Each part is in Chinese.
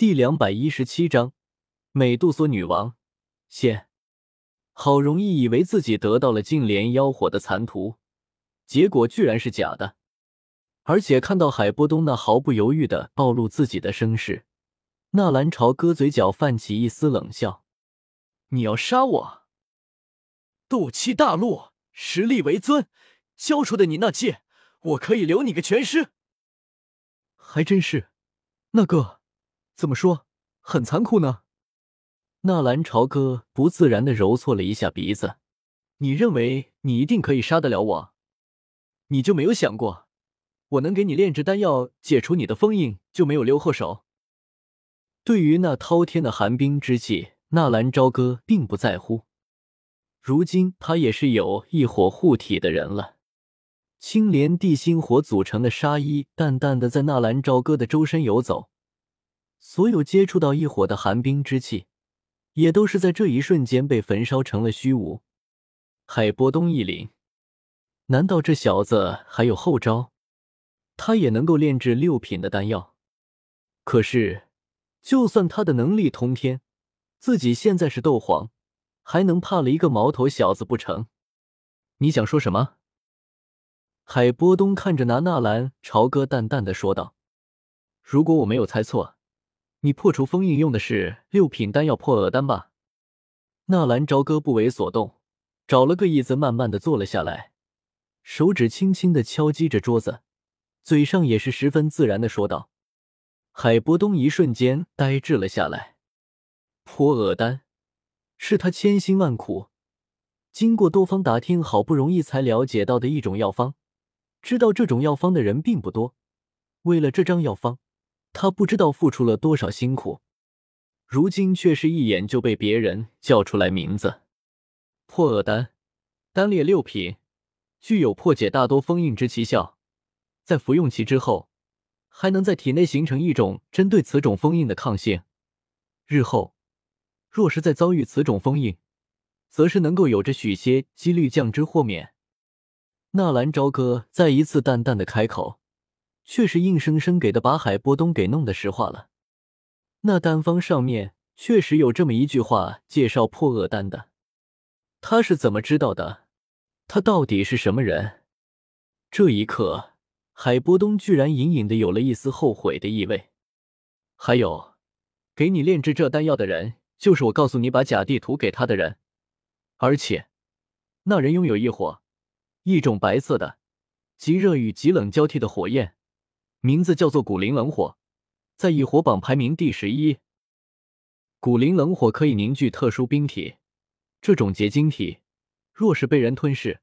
第两百一十七章，美杜莎女王仙。好容易以为自己得到了净莲妖火的残图，结果居然是假的。而且看到海波东那毫不犹豫的暴露自己的身世，纳兰朝歌嘴角泛起一丝冷笑：“你要杀我？斗气大陆，实力为尊，交出的你那戒，我可以留你个全尸。”还真是，那个。怎么说，很残酷呢？纳兰朝歌不自然的揉搓了一下鼻子。你认为你一定可以杀得了我？你就没有想过，我能给你炼制丹药，解除你的封印，就没有留后手？对于那滔天的寒冰之气，纳兰朝歌并不在乎。如今他也是有一火护体的人了，青莲地心火组成的纱衣淡淡的在纳兰朝歌的周身游走。所有接触到异火的寒冰之气，也都是在这一瞬间被焚烧成了虚无。海波东一凛，难道这小子还有后招？他也能够炼制六品的丹药？可是，就算他的能力通天，自己现在是斗皇，还能怕了一个毛头小子不成？你想说什么？海波东看着拿纳兰朝歌，淡淡的说道：“如果我没有猜错。”你破除封印用的是六品丹药破厄丹吧？纳兰朝歌不为所动，找了个椅子，慢慢的坐了下来，手指轻轻的敲击着桌子，嘴上也是十分自然的说道。海波东一瞬间呆滞了下来。破厄丹是他千辛万苦，经过多方打听，好不容易才了解到的一种药方。知道这种药方的人并不多，为了这张药方。他不知道付出了多少辛苦，如今却是一眼就被别人叫出来名字。破厄丹，单列六品，具有破解大多封印之奇效。在服用其之后，还能在体内形成一种针对此种封印的抗性。日后若是再遭遇此种封印，则是能够有着许些几率降之豁免。纳兰朝歌再一次淡淡的开口。却是硬生生给的把海波东给弄的石化了。那丹方上面确实有这么一句话介绍破厄丹的，他是怎么知道的？他到底是什么人？这一刻，海波东居然隐隐的有了一丝后悔的意味。还有，给你炼制这丹药的人，就是我告诉你把假地图给他的人，而且，那人拥有一火，一种白色的、极热与极冷交替的火焰。名字叫做古灵冷火，在异火榜排名第十一。古灵冷火可以凝聚特殊冰体，这种结晶体若是被人吞噬，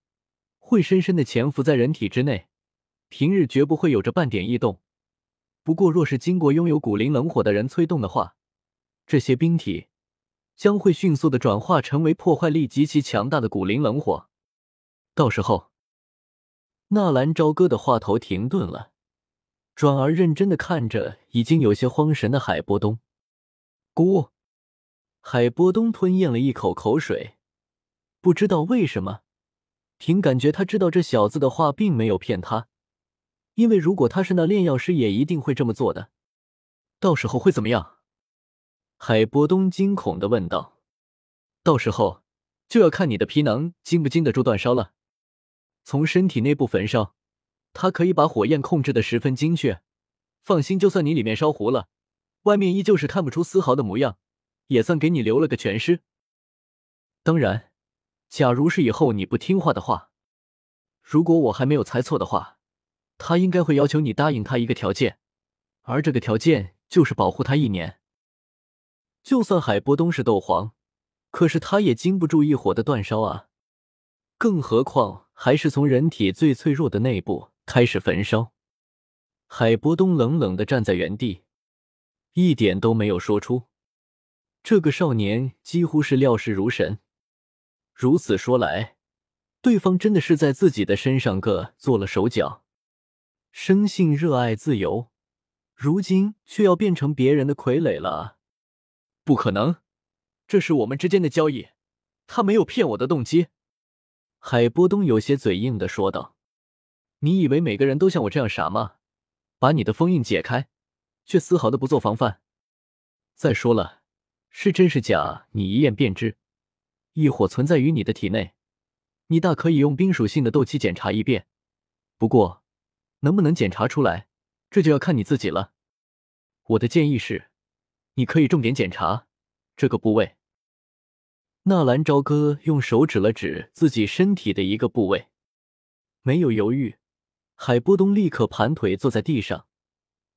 会深深的潜伏在人体之内，平日绝不会有着半点异动。不过，若是经过拥有古灵冷火的人催动的话，这些冰体将会迅速的转化成为破坏力极其强大的古灵冷火。到时候，纳兰朝歌的话头停顿了。转而认真的看着已经有些慌神的海波东，姑，海波东吞咽了一口口水，不知道为什么，凭感觉他知道这小子的话并没有骗他，因为如果他是那炼药师，也一定会这么做的。到时候会怎么样？海波东惊恐的问道。到时候就要看你的皮囊经不经得住煅烧了，从身体内部焚烧。他可以把火焰控制的十分精确，放心，就算你里面烧糊了，外面依旧是看不出丝毫的模样，也算给你留了个全尸。当然，假如是以后你不听话的话，如果我还没有猜错的话，他应该会要求你答应他一个条件，而这个条件就是保护他一年。就算海波东是斗皇，可是他也经不住一火的煅烧啊，更何况还是从人体最脆弱的内部。开始焚烧，海波东冷冷的站在原地，一点都没有说出。这个少年几乎是料事如神。如此说来，对方真的是在自己的身上个做了手脚。生性热爱自由，如今却要变成别人的傀儡了？不可能，这是我们之间的交易，他没有骗我的动机。海波东有些嘴硬的说道。你以为每个人都像我这样傻吗？把你的封印解开，却丝毫的不做防范。再说了，是真是假，你一验便知。异火存在于你的体内，你大可以用冰属性的斗气检查一遍。不过，能不能检查出来，这就要看你自己了。我的建议是，你可以重点检查这个部位。纳兰朝歌用手指了指自己身体的一个部位，没有犹豫，海波东立刻盘腿坐在地上，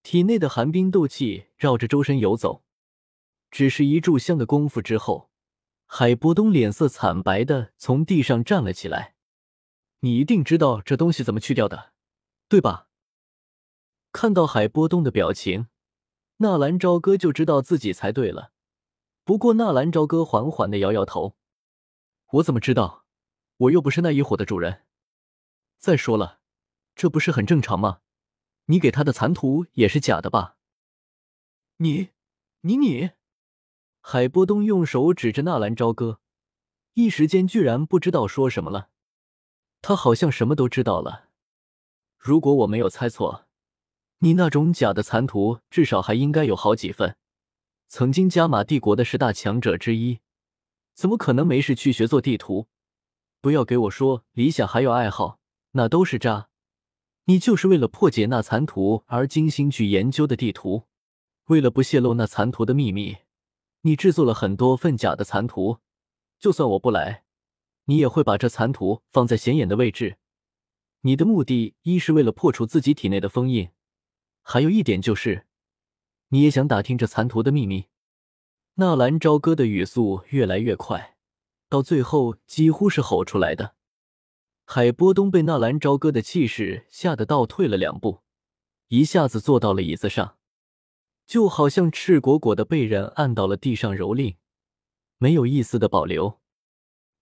体内的寒冰斗气绕着周身游走。只是一炷香的功夫之后，海波东脸色惨白的从地上站了起来。你一定知道这东西怎么去掉的，对吧？看到海波东的表情，纳兰朝歌就知道自己猜对了。不过纳兰朝歌缓缓的摇摇头：“我怎么知道？我又不是那一伙的主人。再说了，这不是很正常吗？你给他的残图也是假的吧？”你，你，你！海波东用手指着纳兰朝歌，一时间居然不知道说什么了。他好像什么都知道了。如果我没有猜错，你那种假的残图至少还应该有好几份。曾经加玛帝国的十大强者之一，怎么可能没事去学做地图？不要给我说理想还有爱好，那都是渣。你就是为了破解那残图而精心去研究的地图，为了不泄露那残图的秘密，你制作了很多份假的残图。就算我不来。你也会把这残图放在显眼的位置，你的目的一是为了破除自己体内的封印，还有一点就是，你也想打听这残图的秘密。纳兰朝歌的语速越来越快，到最后几乎是吼出来的。海波东被纳兰朝歌的气势吓得倒退了两步，一下子坐到了椅子上，就好像赤果果的被人按到了地上蹂躏，没有一丝的保留。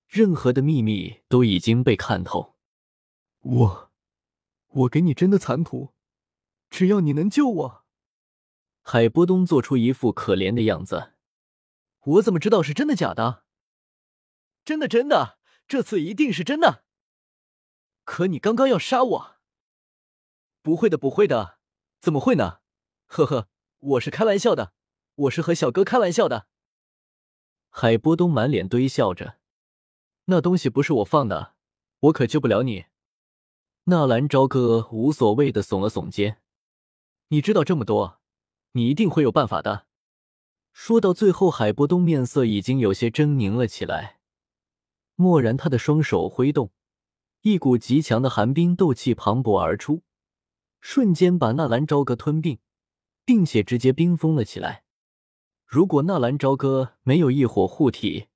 任何的秘密都已经被看透。我，我给你真的残图，只要你能救我。海波东做出一副可怜的样子。我怎么知道是真的假的？真的，真的，这次一定是真的。可你刚刚要杀我。不会的，不会的，怎么会呢？呵呵，我是开玩笑的，我是和小哥开玩笑的。海波东满脸堆笑着。那东西不是我放的，我可救不了你。纳兰朝歌无所谓的耸了耸肩。你知道这么多，你一定会有办法的。说到最后，海波东面色已经有些狰狞了起来。蓦然，他的双手挥动，一股极强的寒冰斗气磅礴而出，瞬间把纳兰朝歌吞并，并且直接冰封了起来。如果纳兰朝歌没有异火护体，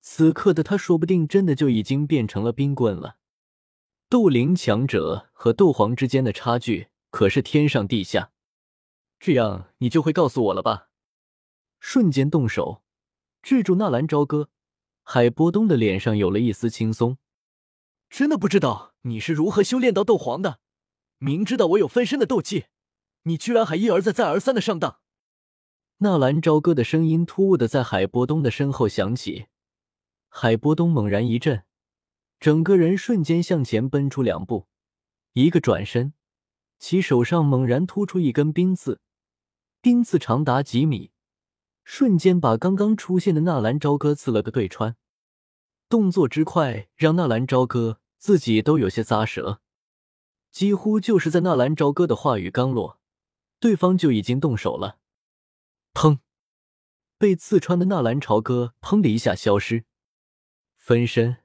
此刻的他，说不定真的就已经变成了冰棍了。斗灵强者和斗皇之间的差距可是天上地下。这样，你就会告诉我了吧？瞬间动手，制住纳兰朝歌。海波东的脸上有了一丝轻松。真的不知道你是如何修炼到斗皇的。明知道我有分身的斗技，你居然还一而再、再而三的上当。纳兰朝歌的声音突兀的在海波东的身后响起。海波东猛然一震，整个人瞬间向前奔出两步，一个转身，其手上猛然突出一根冰刺，冰刺长达几米，瞬间把刚刚出现的纳兰朝歌刺了个对穿。动作之快，让纳兰朝歌自己都有些咂舌。几乎就是在纳兰朝歌的话语刚落，对方就已经动手了。砰！被刺穿的纳兰朝歌砰的一下消失。分身？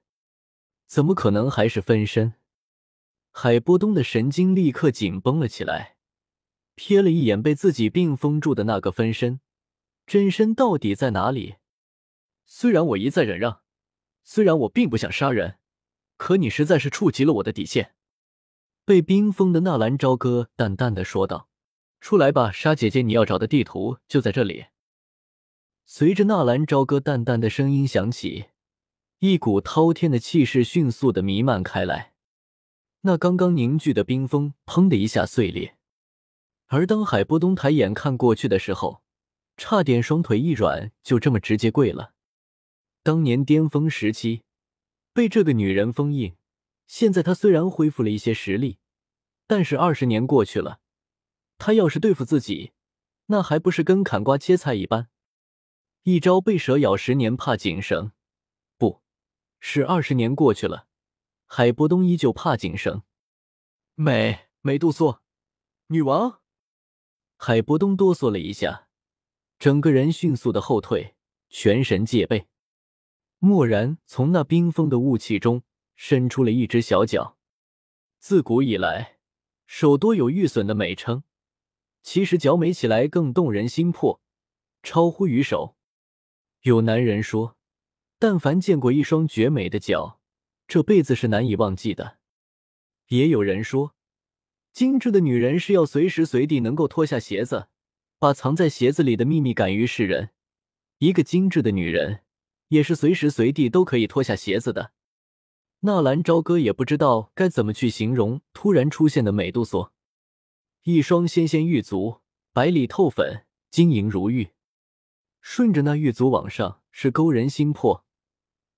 怎么可能还是分身？海波东的神经立刻紧绷了起来，瞥了一眼被自己并封住的那个分身，真身到底在哪里？虽然我一再忍让，虽然我并不想杀人，可你实在是触及了我的底线。被冰封的纳兰朝歌淡淡的说道：“出来吧，沙姐姐，你要找的地图就在这里。”随着纳兰朝歌淡淡的声音响起。一股滔天的气势迅速的弥漫开来，那刚刚凝聚的冰封砰的一下碎裂。而当海波东抬眼看过去的时候，差点双腿一软，就这么直接跪了。当年巅峰时期被这个女人封印，现在他虽然恢复了一些实力，但是二十年过去了，他要是对付自己，那还不是跟砍瓜切菜一般？一朝被蛇咬，十年怕井绳。不是二十年过去了，海波东依旧怕井绳。美美杜莎，女王。海波东哆嗦了一下，整个人迅速的后退，全神戒备。蓦然，从那冰封的雾气中伸出了一只小脚。自古以来，手多有玉损的美称，其实脚美起来更动人心魄，超乎于手。有男人说，但凡见过一双绝美的脚，这辈子是难以忘记的。也有人说。精致的女人是要随时随地能够脱下鞋子，把藏在鞋子里的秘密敢于示人。一个精致的女人，也是随时随地都可以脱下鞋子的。纳兰朝歌也不知道该怎么去形容突然出现的美杜莎，一双纤纤玉足，白里透粉，晶莹如玉。顺着那玉足往上，是勾人心魄，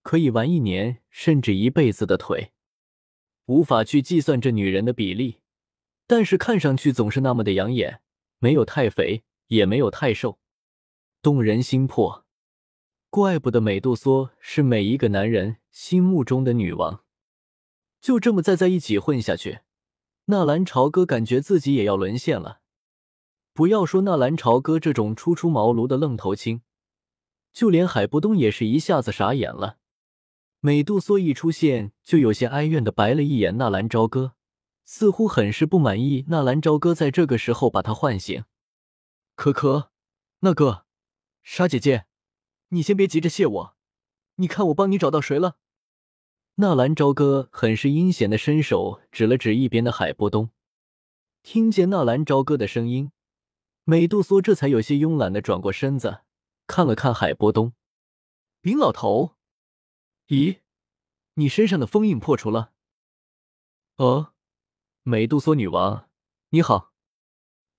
可以玩一年甚至一辈子的腿。无法去计算这女人的比例。但是看上去总是那么的养眼，没有太肥，也没有太瘦，动人心魄。怪不得美杜莎是每一个男人心目中的女王。就这么再在一起混下去，纳兰朝歌感觉自己也要沦陷了。不要说纳兰朝歌这种初出茅庐的愣头青，就连海波东也是一下子傻眼了。美杜莎一出现，就有些哀怨的白了一眼纳兰朝歌。似乎很是不满意，纳兰朝歌在这个时候把他唤醒。可可，那个，沙姐姐，你先别急着谢我，你看我帮你找到谁了？纳兰朝歌很是阴险的伸手指了指一边的海波东。听见纳兰朝歌的声音，美杜莎这才有些慵懒的转过身子，看了看海波东。冰老头，咦，你身上的封印破除了？哦。美杜莎女王，你好。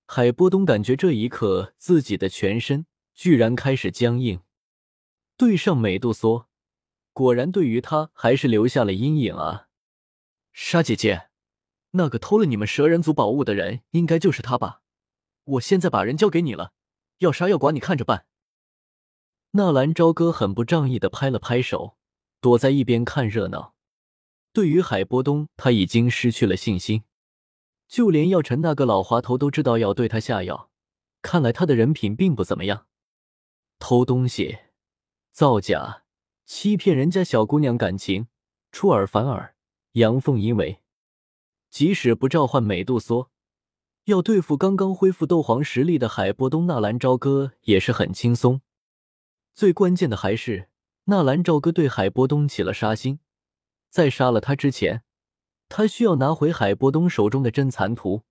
海波东感觉这一刻自己的全身居然开始僵硬，对上美杜莎，果然对于他还是留下了阴影啊。沙姐姐，那个偷了你们蛇人族宝物的人，应该就是他吧？我现在把人交给你了，要杀要剐你看着办。纳兰朝歌很不仗义的拍了拍手，躲在一边看热闹。对于海波东，他已经失去了信心。就连药尘那个老滑头都知道要对他下药，看来他的人品并不怎么样。偷东西、造假、欺骗人家小姑娘感情、出尔反尔、阳奉阴违，即使不召唤美杜莎，要对付刚刚恢复斗皇实力的海波东、纳兰朝歌也是很轻松。最关键的还是纳兰朝歌对海波东起了杀心，在杀了他之前。他需要拿回海波东手中的真残图。